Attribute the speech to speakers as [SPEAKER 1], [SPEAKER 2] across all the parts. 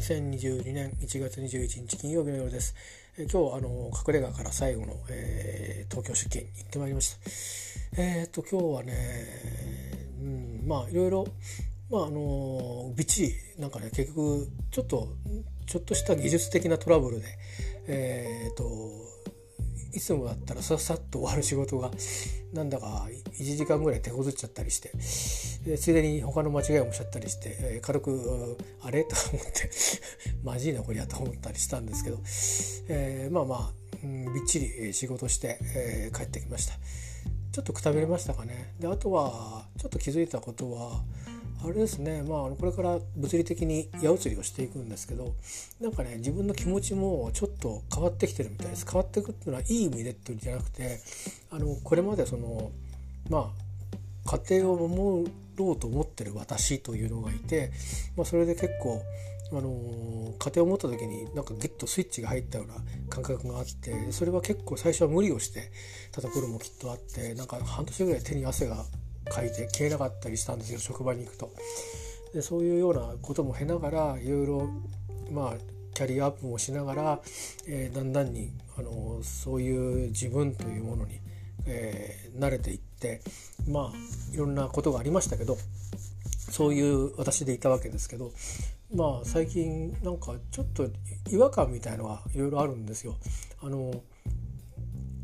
[SPEAKER 1] 2022年1月21日金曜日の夜です。え今日あの隠れ家から最後の、えー、東京出勤行ってまいりました。えっ、と今日はね、うん、まあいろいろまああのびっちりなんかね結局ちょっとちょっとした技術的なトラブルでえっ、といつもだったらさっさっと終わる仕事がなんだか1時間ぐらい手こずっちゃったりしてでついでに他の間違いもしちゃったりして、えー、軽く「あれ? 」と思ってマジいなこりゃと思ったりしたんですけど、えー、まあまあ、うん、びっちり仕事して、えー、帰ってきましたちょっとくたびれましたかねであとはちょっと気づいたことはあれですね。まあこれから物理的に矢移りをしていくんですけどなんかね自分の気持ちもちょっと変わってきてるみたいです。変わっていくっていうのはいい意味でっていうんじゃなくてあのこれまでそのまあ家庭を守ろうと思ってる私というのがいて、まあ、それで結構あの家庭を持った時になんかギュッとスイッチが入ったような感覚があってそれは結構最初は無理をしてたところもきっとあってなんか半年ぐらい手に汗が書いて消えなかったりしたんですよ職場に行くと。でそういうようなことも経ながらいろいろまあキャリアアップもしながら、えー、だんだんにあのそういう自分というものに、えー、慣れていってまあいろんなことがありましたけどそういう私でいたわけですけどまあ最近なんかちょっと違和感みたいのはいろいろあるんですよ。あの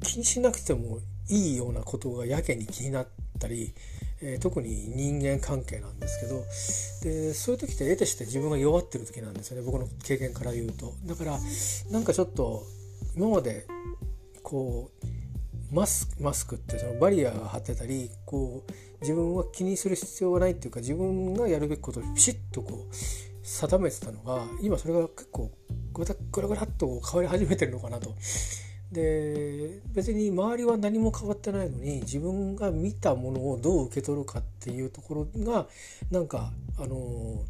[SPEAKER 1] 気にしなくてもいいようなことがやけに気になったり、えー、特に人間関係なんですけどでそういう時って得てして自分が弱ってる時なんですよね僕の経験から言うと。だからなんかちょっと今までこうマスマスクってそのバリアが張ってたりこう自分は気にする必要がないっていうか自分がやるべきことをピシッとこう定めてたのが今それが結構ぐらぐらっと変わり始めてるのかなとで別に周りは何も変わってないのに自分が見たものをどう受け取るかっていうところがなんかあの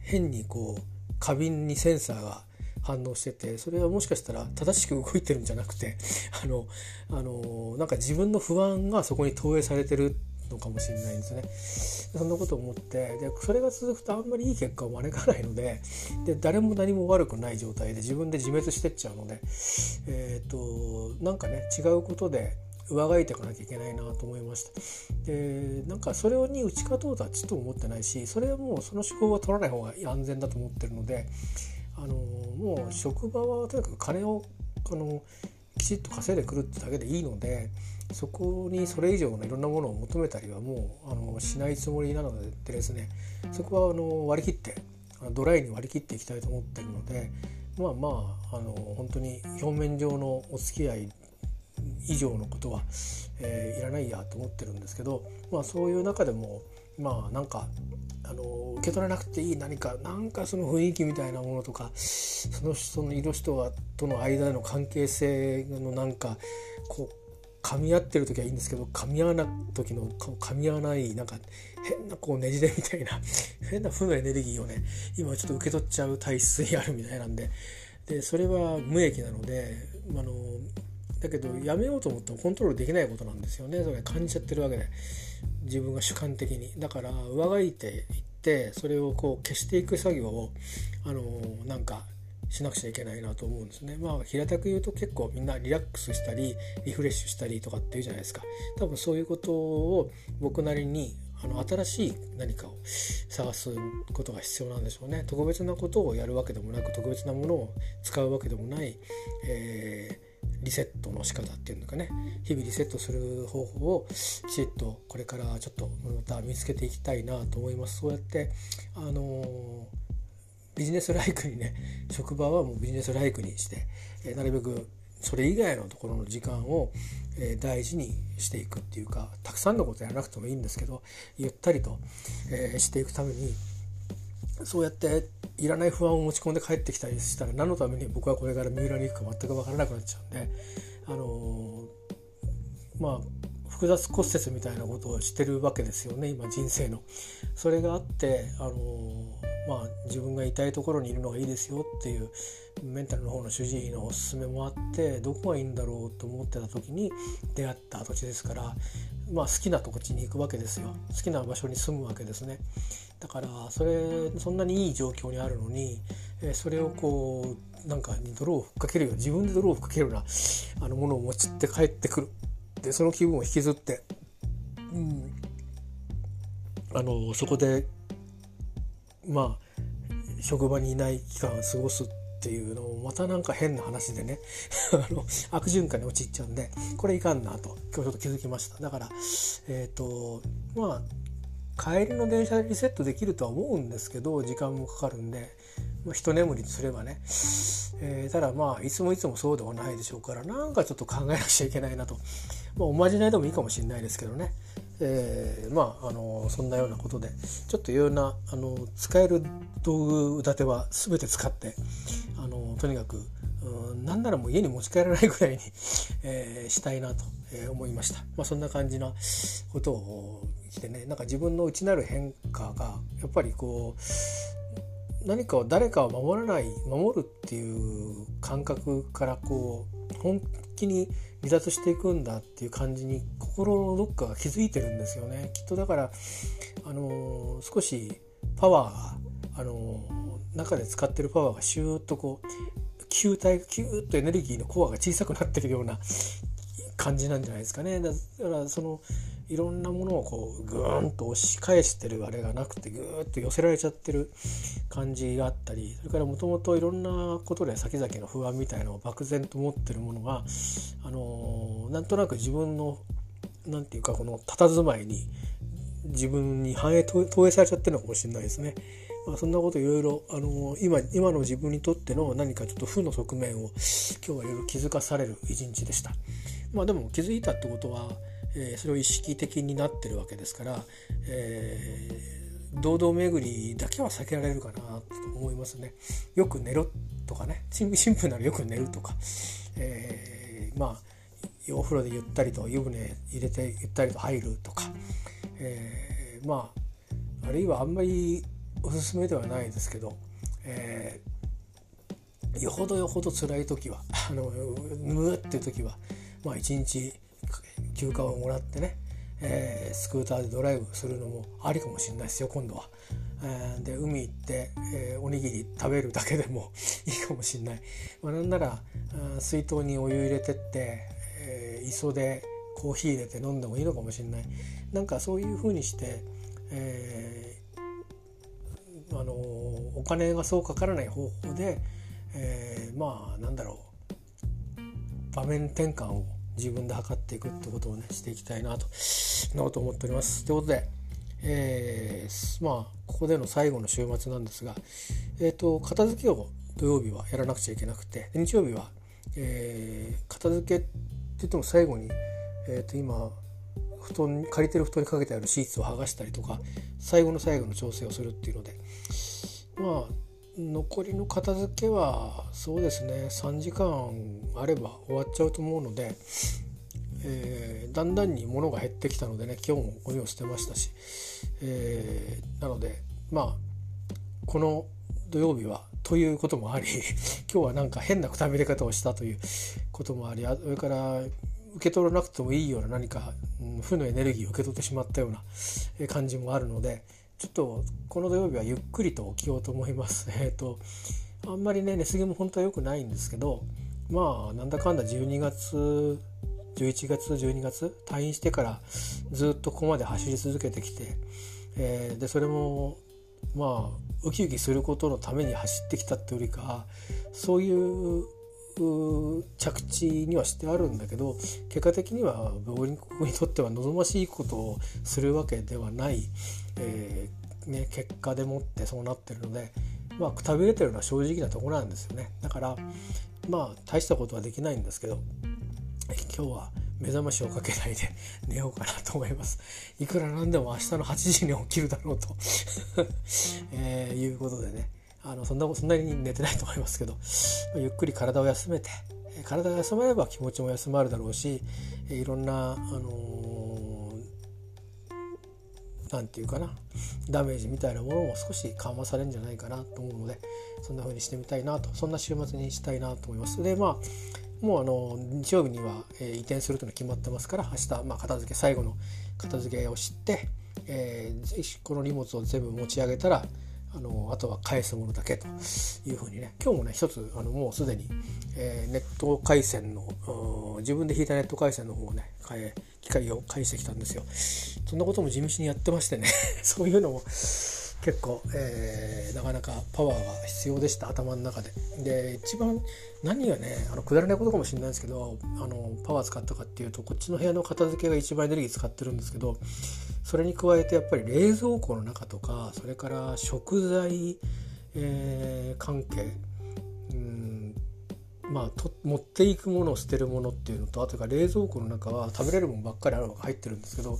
[SPEAKER 1] 変にこう過敏にセンサーが反応しててそれはもしかしたら正しく動いてるんじゃなくて あのあのなんか自分の不安がそこに投影されてるのかもしれないですね。そんなことを思ってでそれが続くとあんまりいい結果を招かないのでで誰も何も悪くない状態で自分で自滅してっちゃうので、えーと、なんかね違うことで上書いていかなきゃいけないなと思いましたでなんかそれに打ち勝とうとはちっと思ってないしそれはもうその手法は取らない方が安全だと思ってるのであのもう職場はとにかく金をあのきちっと稼いでくるってだけでいいのでそこにそれ以上のいろんなものを求めたりはもうあのしないつもりなのでですねそこはあの割り切ってドライに割り切っていきたいと思ってるのでまあまああの本当に表面上のお付き合い以上のことは、えー、いらないやと思ってるんですけど、まあ、そういう中でもまあなんかあの受け取らなくていい何かなんかその雰囲気みたいなものとかその人の色人との間での関係性のなんかこう噛み合ってる時はいいんですけど噛み合わない時の噛み合わないなんか変なこうねじれみたいな 変な負のエネルギーをね今ちょっと受け取っちゃう体質にあるみたいなんで。でそれは無益なのであのだけどやめようと思ってもコントロールできないことなんですよね。それ感じちゃってるわけで。自分が主観的に。だから上書いていってそれをこう消していく作業をあのなんかしなくちゃいけないなと思うんですね。まあ平たく言うと結構みんなリラックスしたりリフレッシュしたりとかっていうじゃないですか。多分そういうことを僕なりにあの新しい何かを探すことが必要なんでしょうね。特別なことをやるわけでもなく特別なものを使うわけでもない、えー、リセットの仕方っていうのかね日々リセットする方法をきちっとこれからちょっとまた見つけていきたいなと思います。そうやってあのービジネスライクにね 職場はもうビジネスライクにして、え、なるべくそれ以外のところの時間を、え、大事にしていくっていうかたくさんのことやらなくてもいいんですけどゆったりと、え、していくためにそうやっていらない不安を持ち込んで帰ってきたりしたら何のために僕はこれから三浦に行くか全く分からなくなっちゃうんであの、まあ複雑骨折みたいなことをしてるわけですよね今人生の。それがあってあのまあ自分が痛いところにいるのがいいですよっていうメンタルの方の主治医のおすすめもあってどこがいいんだろうと思ってた時に出会った土地ですからまあ好きな土地に行くわけですよ。好きな場所に住むわけですね。だからそれそんなにいい状況にあるのにそれをこうなんかに泥を吹っかけるよう自分で泥を吹っかけるようなあのものを持ちって帰ってくる。でその気分を引きずって、うん、あのそこでまあ職場にいない期間を過ごすっていうのもまたなんか変な話でね。あの悪循環に陥っちゃうんでこれいかんなと。今日ちょっと気づきました。だからえっ、ー、とまあ帰りの電車でリセットできるとは思うんですけど時間もかかるんで、まあ、一眠りすればね、えー、ただまあいつもいつもそうではないでしょうからなんかちょっと考えなくちゃいけないなと、まあ、おまじないでもいいかもしれないですけどね、えー、まああのそんなようなことでちょっといろんなあの使える道具立ては全て使ってあのとにかくなんならもう家に持ち帰らないぐらいに、えー、したいなと思いました。まあ、そんな感じなことをしてねなんか自分の内なる変化がやっぱりこう何かを誰かを守らない守るっていう感覚からこう本気に離脱していくんだっていう感じに心のどっかが気づいてるんですよね。きっとだからあのー、少しパワーがあのー、中で使ってるパワーがシューッとこう球体がキューッとエネルギーのコアが小さくなってるような感じなんじゃないですかね。だからそのいろんなものをこうグーンと押し返してるあれがなくてグーッと寄せられちゃってる感じがあったりそれからもともといろんなことで先々の不安みたいなのを漠然と持ってるものが、あのー、なんとなく自分の何て言うかこの佇まいに自分に反映投影されちゃってるのかもしれないですね。まあ、そんなこといろいろ、あのー、今今の自分にとっての何かちょっと負の側面を今日はいろいろ気づかされる一日でした。まあでも気づいたってことはえー、それを意識的になってるわけですから、えー、堂々巡りだけは避けられるかなと思いますね。よく寝ろとかね。シンプルならよく寝るとか、えー、まあお風呂でゆったりと湯船入れてゆったりと入るとか、えー、まああるいはあんまりおすすめではないですけど、えー、よほどよほど辛い時はあのむっていう時はまあ一日休暇をもらってね、えー、スクーターでドライブするのもありかもしれないですよ今度は。えー、で海行って、えー、おにぎり食べるだけでも いいかもしれない。まあ、なんなら水筒にお湯入れてって、えー、磯でコーヒー入れて飲んでもいいのかもしれない。なんかそういうふうにして、えー、あのお金がそうかからない方法で、えー、まあなんだろう場面転換を自分で測っていくってことをねしていきたいなとなと思っております。ということで、えー、まあここでの最後の週末なんですが、えーと、片付けを土曜日はやらなくちゃいけなくて日曜日は、えー、片付けって言っても最後に、えー、と今布団借りてる布団にかけてあるシーツを剥がしたりとか最後の最後の調整をするっていうのでまあ残りの片付けはそうですね3時間あれば終わっちゃうと思うので、えー、だんだんに物が減ってきたのでね今日もゴミを捨てましたし、えー、なのでまあこの土曜日はということもあり 今日はなんか変なくたびれ方をしたということもありそれから受け取らなくてもいいような何か、うん、負のエネルギーを受け取ってしまったような感じもあるのでちょっとこの土曜日はゆっくりと起きようと思います。えっ、ー、とあんまりね寝過ぎも本当は良くないんですけどまあなんだかんだ12月11月12月退院してからずっとここまで走り続けてきて、えー、でそれもまあウキウキすることのために走ってきたってよりかそういう着地にはしてあるんだけど結果的には僕にとっては望ましいことをするわけではない、えー、ね、結果でもってそうなってるのでまあくたびれてるのは正直なところなんですよね。だからまあ大したことはできないんですけど今日は目覚ましをかけないで 寝ようかなと思います。いくらなんでも明日の8時に起きるだろうと えー、いうことでね。あのそんなそんなに寝てないと思いますけどゆっくり体を休めて体が休まれば気持ちも休まるだろうしいろんな、あの何て言うかなダメージみたいなものも少し緩和されるんじゃないかなと思うのでそんな風にしてみたいなとそんな週末にしたいなと思います。でまあもうあの日曜日には、え、移転するというのは決まってますから明日、まあ、片付け最後の片付けをして、えー、この荷物を全部持ち上げたらあのあとは返すものだけというふうにね今日もね一つあのもうすでに、えー、ネット回線の自分で引いたネット回線の方をね機械を返してきたんですよ。そんなことも地道にやってましてね。そういうのも結構、えー、なかなかパワーが必要でした。頭の中で。で一番何がねあのくだらないことかもしれないですけどあのパワー使ったかっていうとこっちの部屋の片付けが一番エネルギー使ってるんですけどそれに加えてやっぱり冷蔵庫の中とかそれから食材、えー、関係うんまあと持っていくものを捨てるものっていうのとあとが冷蔵庫の中は食べれるものばっかりあるのが入ってるんですけど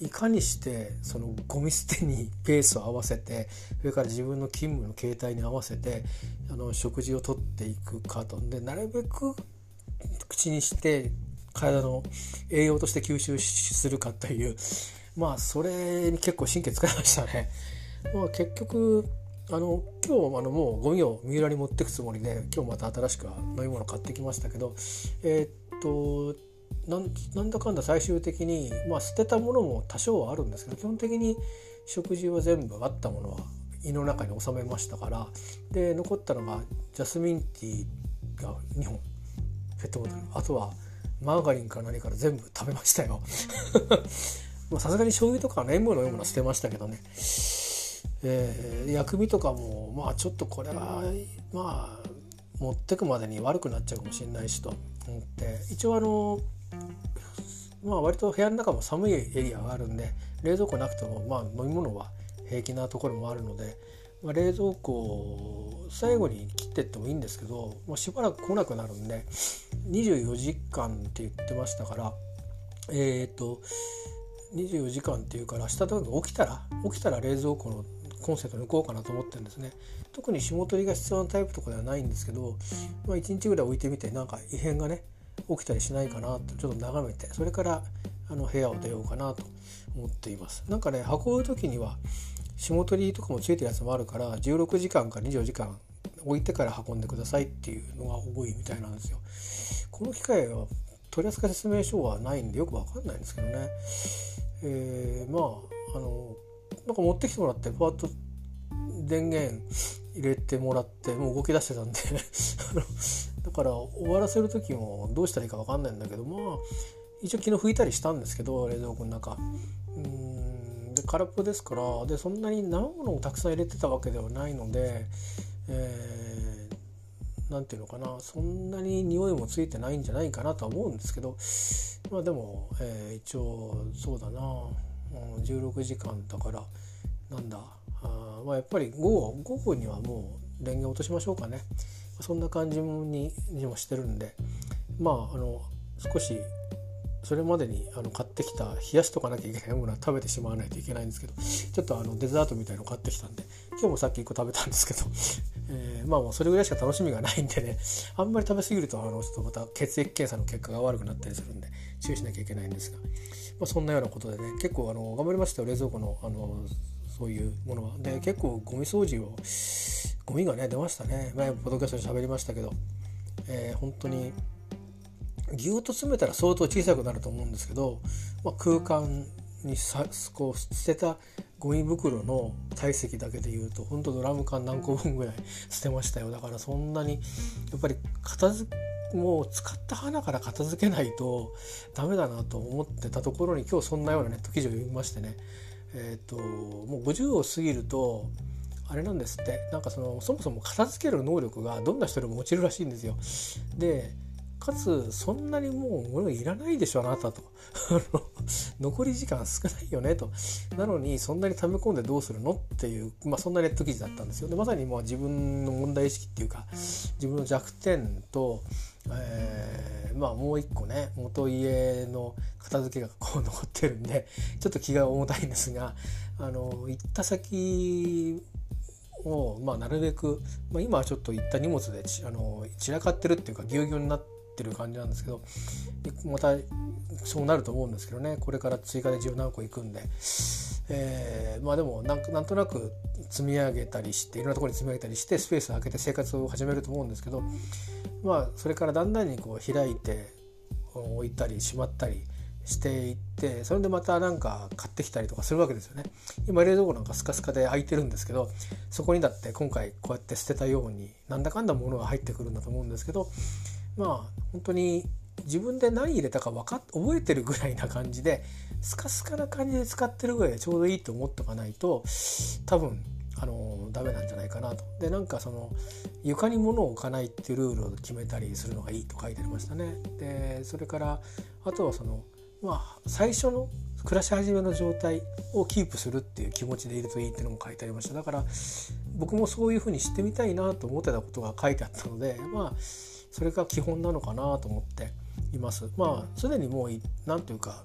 [SPEAKER 1] いかにしてそのゴミ捨てにペースを合わせてそれから自分の勤務の形態に合わせてあの食事をとっていくかとんでなるべく口にして体の栄養として吸収するかというまあそれに結構神経使いましたね。まあ、結局あの今日あのもうゴミを三浦に持ってくつもりで今日また新しく飲み物買ってきましたけどえー、っとなんだかんだ最終的に、まあ、捨てたものも多少はあるんですけど基本的に食事は全部あったものは胃の中に収めましたからで残ったのがジャスミンティーが2本ペットボトルあとはマーガリンか何から全部食べましたよ。さすがに醤油とか塩分のような捨てましたけどね、えー、薬味とかもまあちょっとこれはまあ持ってくまでに悪くなっちゃうかもしれないしと思って一応あのまあ割と部屋の中も寒いエリアがあるんで冷蔵庫なくてもまあ飲み物は平気なところもあるので、まあ、冷蔵庫を最後に切ってってもいいんですけど、まあ、しばらく来なくなるんで24時間って言ってましたからえっ、ー、と24時間っていうから明日とか起きたら起きたら冷蔵庫のコンセント抜こうかなと思ってるんですね。特に霜取りが必要なタイプとかではないんですけど、まあ、1日ぐらい置いてみてなんか異変がね起きたりしないかなとちょっと眺めてそれからあの部屋を出ようかなと思っています。なんかね運ぶ時には霜取りとかもついてるやつもあるから16時間か24時間置いてから運んでくださいっていうのが多いみたいなんですよ。この機械は取扱説明書はないんでよくわかんないんですけどね。えー、まああのなんか持ってきてもらってパーッと電源入れてもらってもう動き出してたんで だから終わらせる時もどうしたらいいか分かんないんだけどまあ一応昨日拭いたりしたんですけど冷蔵庫の中。うんで空っぽですからでそんなに生ものをたくさん入れてたわけではないのでえー、て言うのかなそんなに匂いもついてないんじゃないかなとは思うんですけどまあでも、えー、一応そうだな。16時間だからなんだ。あまあやっぱり午後午後にはもう電源落としましょうかね。そんな感じににもしてるんで。まああの少しそれまでにあの買ってきた冷やしとかなきゃいけないものは食べてしまわないといけないんですけどちょっとあのデザートみたいの買ってきたんで今日もさっき1個食べたんですけど、えー、まあもうそれぐらいしか楽しみがないんでねあんまり食べ過ぎるとあのちょっとまた血液検査の結果が悪くなったりするんで注意しなきゃいけないんですが、まあ、そんなようなことでね結構あの頑張りましたよ冷蔵庫のあのそういうものは。で結構ゴミ掃除をゴミがね出ましたね前もポドキャストで喋りましたけど、えー、本当にぎゅっと詰めたら相当小さくなると思うんですけど、まあ、空間にさこう捨てたゴミ袋の体積だけでいうと本当ドラム缶何個分ぐらい捨てましたよ。だからそんなにやっぱり片付もう使った花から片付けないとダメだなと思ってたところに今日そんなようなネット記事を読みましてね。えっ、ー、ともう50を過ぎるとあれなんですって。なんかそのそもそも片付ける能力がどんな人でも落ちるらしいんですよ。でかつそんなにもう物いらないでしょあなたと。残り時間少ないよねと。なのにそんなに溜め込んでどうするのっていう、まあ、そんなネット記事だったんですよ。でまさにもう自分の問題意識っていうか自分の弱点と、えー、まあもう一個ね元家の片付けがこう残ってるんでちょっと気が重たいんですがあの行った先を、まあ、なるべく、まあ、今はちょっと行った荷物であの散らかってるっていうかぎゅうぎゅうになってってる感じなんですけどまたそうなると思うんですけどね。これから追加で十何個いくんで、えー、まあでもなんなんとなく積み上げたりしていろんなところに積み上げたりしてスペースを空けて生活を始めると思うんですけどまあそれからだんだんにこう開いて置いたりしまったりしていってそれでまたなんか買ってきたりとかするわけですよね。今冷蔵庫なんかスカスカで空いてるんですけどそこにだって今回こうやって捨てたようになんだかんだものが入ってくるんだと思うんですけどまあ本当に自分で何入れたか分かっ覚えてるぐらいな感じで スカスカな感じで使ってるぐらいでちょうどいいと思っておかないと多分あのダメなんじゃないかなと。でなんかその床に物を置かないっていうルールを決めたりするのがいいと書いてありましたね。でそれからあとはそのまあ最初の暮らし始めの状態をキープするっていう気持ちでいるといいっていうのも書いてありましただから僕もそういうふうにしてみたいなと思ってたことが書いてあったのでまあそれが基本なのかなと思っています。まあすでにもう何というか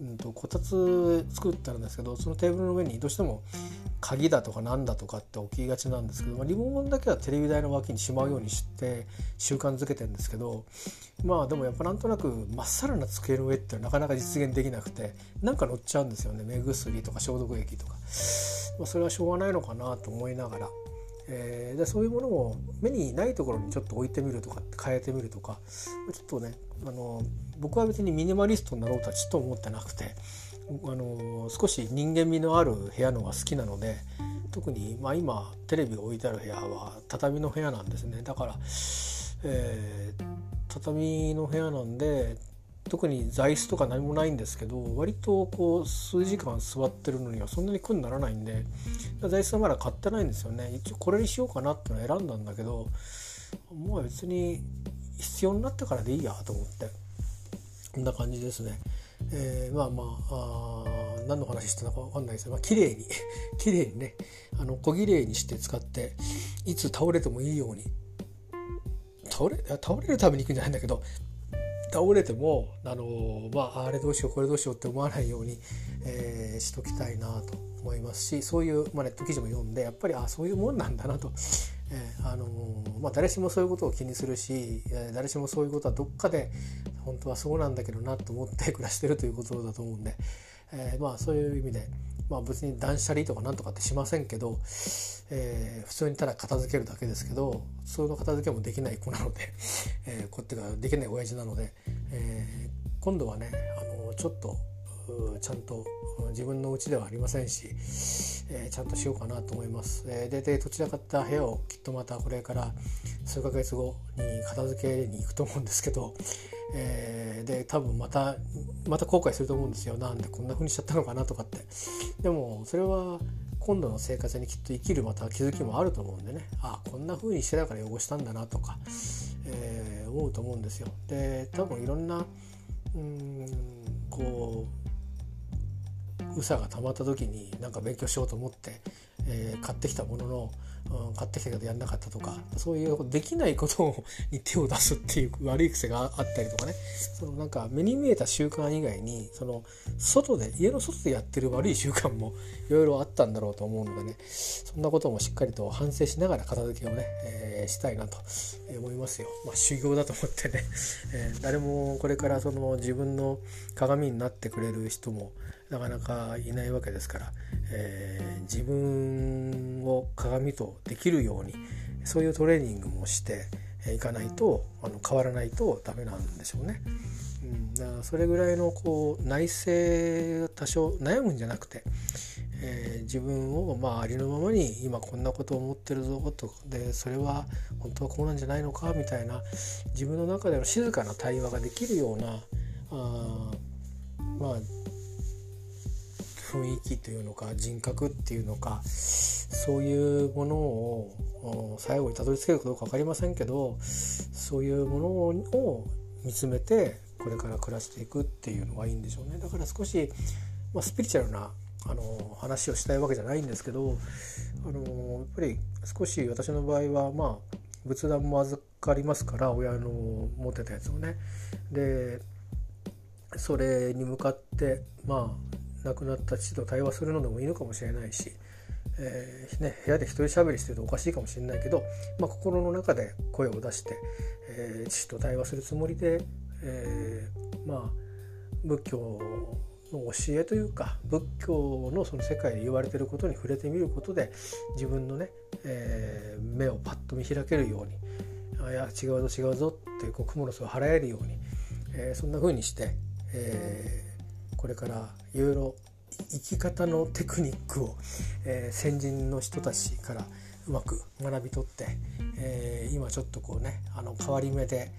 [SPEAKER 1] うんと、こたつ作ってあるんですけどそのテーブルの上にどうしても鍵だとかなんだとかって置きがちなんですけど、まあ、リモコンだけはテレビ台の脇にしまうようにして習慣づけてるんですけどまあでもやっぱなんとなくまっさらな机の上ってなかなか実現できなくてなんか乗っちゃうんですよね。目薬とか消毒液とか、まあ、それはしょうがないのかなと思いながら。えー、でそういうものを目にないところにちょっと置いてみるとか変えてみるとかちょっとねあの僕は別にミニマリストになろうとはちょっと思ってなくてあの少し人間味のある部屋のが好きなので特に、まあ、今テレビが置いてある部屋は畳の部屋なんですね。だから、えー、畳の部屋なんで特に座椅子とか何もないんですけど割とこう数時間座ってるのにはそんなに苦にならないんで座椅子はまだ買ってないんですよね。一応これにしようかなっての選んだんだけどもう別に必要になってからでいいやと思ってこんな感じですね。えー、まあまああ何の話してたのか分かんないですけど、まあ綺麗に 綺麗にねあの小綺麗にして使っていつ倒れてもいいように。倒れ倒れるために行くんじゃないんだけど倒れてもあのまああれどうしようこれどうしようって思わないように、えー、しときたいなと思いますしそういう、まあ、ネット記事も読んでやっぱりあそういうもんなんだなと、えー、あのまあ、誰しもそういうことを気にするし、え、誰しもそういうことはどっかで本当はそうなんだけどなと思って暮らしてるということだと思うんで、えー、まあそういう意味で、まあ、別に断捨離とかなんとかってしませんけど、えー、普通にただ片付けるだけですけど普通の片付けもできない子なので、えー、こってができない親父なので、えー、今度はねあのちょっとちゃんと自分の家ではありませんし、えー、ちゃんとしようかなと思います。えー、ででどちらかった部屋をきっとまたこれから数ヶ月後に片付けに行くと思うんですけど、えー、で多分またまた後悔すると思うんですよなんでこんな風にしちゃったのかなとかって。でもそれは今度の生活にきっと生きるまた気づきもあると思うんでねあこんな風にしてたから汚したんだなとか、えー、思うと思うんですよ。で多分いろんなうんこううさがたまった時になんか勉強しようと思って、えー、買ってきたものの、うん、買ってきたけどやんなかったとかそういうできないことに手を出すっていう悪い癖があったりとかね。そのなんか目に見えた習慣以外にその外で家の外でやってる悪い習慣もいろいろあったんだろうと思うのでね。そんなこともしっかりと反省しながら片付けをね、えー、したいなと思いますよ。まあ、修行だと思ってね、えー、誰もこれからその自分の鏡になってくれる人もなかなかいないわけですから、えー、自分を鏡とできるようにそういうトレーニングもしていかないとあの変わらないとダメなんでしょうね。うん、だからそれぐらいのこう内省多少悩むんじゃなくて、えー、自分をまあありのままに今こんなことを思ってるぞとでそれは本当はこうなんじゃないのかみたいな自分の中での静かな対話ができるようなあまあ雰囲気というのか人格っていうのかそういうものを最後にたどり着けるかどうか分かりませんけどそういうものを見つめてこれから暮らしていくっていうのがいいんでしょうね。だから少し、まあ、スピリチュアルなあの話をしたいわけじゃないんですけどあのやっぱり少し私の場合はまあ仏壇も預かりますから親の持ってたやつをね。でそれに向かってまあ亡くなった父と対話するのでもいいのかもしれないし、えー、ね、部屋で一人喋りしてるとおかしいかもしれないけど、まあ、心の中で声を出して、えー、父と対話するつもりで、えー、まあ仏教の教えというか仏教のその世界で言われてることに触れてみることで自分のね、えー、目をパッと見開けるように「あいや違うぞ違うぞ」ってこう蜘蛛の巣を払えるように、えー、そんな風にして、えー、これからいろいろ生き方のテクニックを、えー、先人の人たちからうまく学び取って、えー、今ちょっとこうねあの変わり目で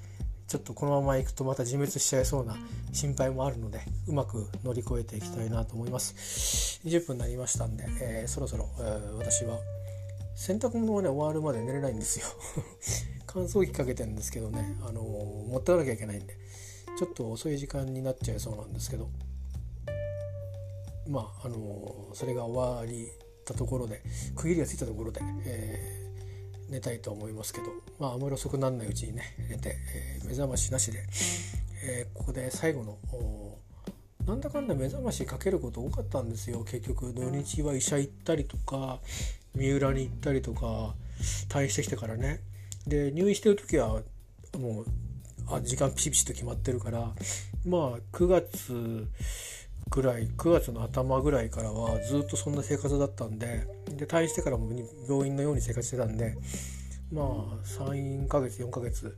[SPEAKER 1] ちょっとこのままいくとまた自滅しちゃいそうな心配もあるのでうまく乗り越えていきたいなと思います。20分になりましたんで、えー、そろそろ、えー、私は洗濯物がね終わるまで寝れないんですよ。乾燥機かけてるんですけどね、あの、持ってかなきゃいけないんでちょっと遅い時間になっちゃいそうなんですけど。まああのそれが終わりたところで区切りがついたところで、えー、寝たいと思いますけどまああまり遅くならないうちにね寝て、えー、目覚ましなしで、えー、ここで最後のなんだかんだ目覚ましかけること多かったんですよ。結局土日は医者行ったりとか三浦に行ったりとか退院してきてからね。で入院してる時はもうあ時間ピシピシと決まってるからまあ9月ぐらい9月の頭ぐらいからはずっとそんな生活だったんでで退院してからも病院のように生活してたんでまあ34ヶ月4ヶ月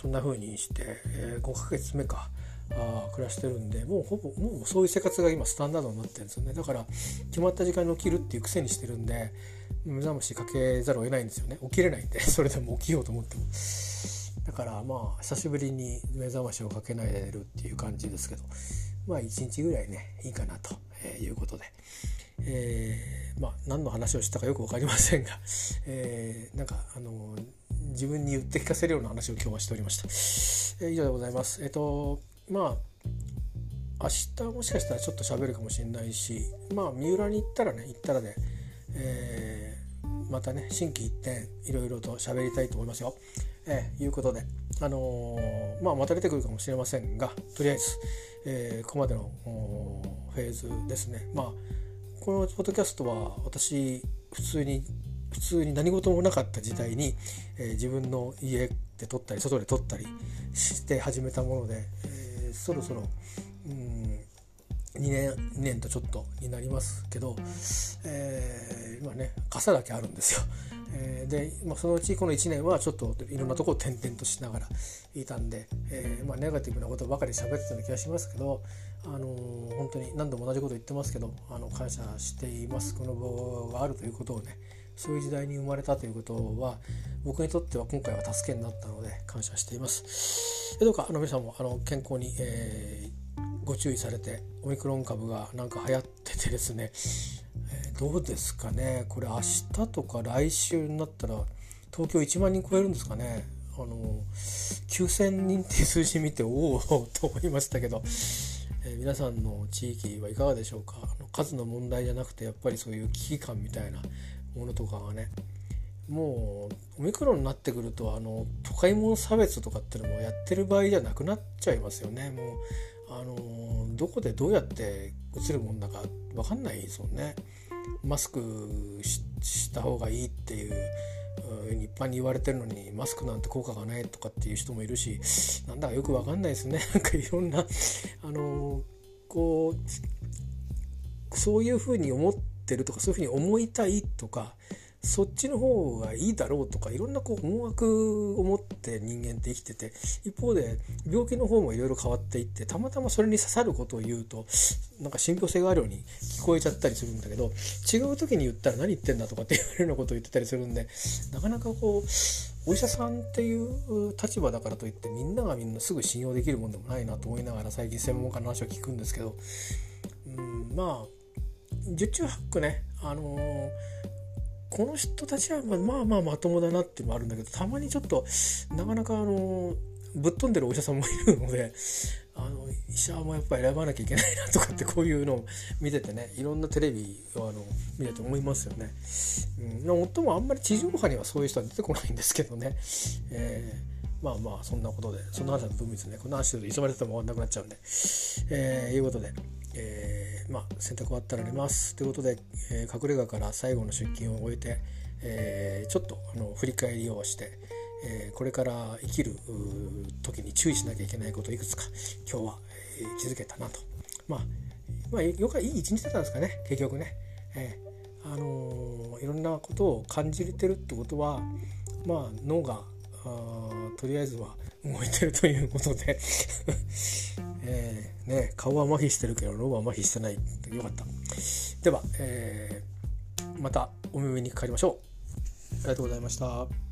[SPEAKER 1] そんな風にして、えー、5ヶ月目かあ暮らしてるんでもうほぼもうそういう生活が今スタンダードになってるんですよね。だから決まった時間に起きるっていう癖にしてるんで目覚ましかけざるを得ないんですよね。起きれないんで それでも起きようと思っても。だからまあ久しぶりに目覚ましをかけないで寝るっていう感じですけど。まあ1日ぐらいねいいかなということで、えー、まあ何の話をしたかよく分かりませんが、えー、なんかあの自分に言って聞かせるような話を今日はしておりました。えー、以上でございます。えっ、ー、とまあ明日もしかしたらちょっと喋るかもしれないしまあ三浦に行ったらね行ったらで、えー、またね心機一転いろいろと喋りたいと思いますよ。えー、いうことで、あのー、まあ、また出てくるかもしれませんがとりあえず、えー、ここまでのフェーズですね。まあこのポッドキャストは私普通に普通に何事もなかった時代に、えー、自分の家で撮ったり外で撮ったりして始めたもので、えー、そろそろ、うん、2年2年とちょっとになりますけど、えー、今ね傘だけあるんですよ。えー、で、まあ、そのうちこの1年はちょっといろんなとこを転々としながらいたんで、えー、まあ、ネガティブなことばかり喋ってたような気がしますけど、あのー、本当に何度も同じこと言ってますけどあの感謝していますこの場があるということをねそういう時代に生まれたということは僕にとっては今回は助けになったので感謝しています。どうかあの皆さんもあの健康に、えー、ご注意されてオミクロン株がなんか流行っててですね、どうですかね？これ明日とか来週になったら東京1万人超えるんですかね？あの9,000人っていう数字見ておおと思いましたけど、えー、皆さんの地域はいかがでしょうか？あの数の問題じゃなくてやっぱりそういう危機感みたいなものとかがね。もうオミクロンになってくるとあの都会も差別とかっていうのもやってる場合じゃなくなっちゃいますよね。もうあのどこでどうやって映るもんだか分かんないですもんね。マスクした方がいいっていう一般に言われてるのにマスクなんて効果がないとかっていう人もいるしなんだかよく分かんないですね。なんかいろんなあのこうそういうふうに思ってるとかそういうふうに思いたいとかそっちの方がいいだろうとかいろんなこう思惑を持って人間って生きてて一方で病気の方もいろいろ変わっていってたまたまそれに刺さることを言うとなんか信憑性があるように聞こえちゃったりするんだけど違う時に言ったら何言ってんだとかっていうようなことを言ってたりするんでなかなかこうお医者さんっていう立場だからといってみんながみんなすぐ信用できるもんでもないなと思いながら最近専門家の話を聞くんですけどうんまあ十中八九ねあのーこの人たちはまあまあまともだなっていうのもあるんだけどたまにちょっとなかなかあのぶっ飛んでるお医者さんもいるのであの医者もやっぱ選ばなきゃいけないなとかってこういうのを見ててねいろんなテレビをあの見てて思いますよね。うん、もっともあんまり地上波にはそういう人は出てこないんですけどね。えー、まあまあそんなことでそんな話は分別ねこんな話で急がれてても終わんなくなっちゃうんで。えー、いうことで。えー、まあ、洗濯終わったら寝ますということで、えー、隠れ家から最後の出勤を終えて、えー、ちょっとあの振り返りをして、えこれから生きる時に注意しなきゃいけないことをいくつか今日は、え気づけたなと。まあ、まあ、よかいい一日だったんですかね結局ね。えあのいろんなことを感じれてるってことはまあ脳がとりあえずは動いてるということで。えー、ね、顔は麻痺してるけど脳は麻痺してない。よかった。では、えー、またお耳にかかりましょう。ありがとうございました。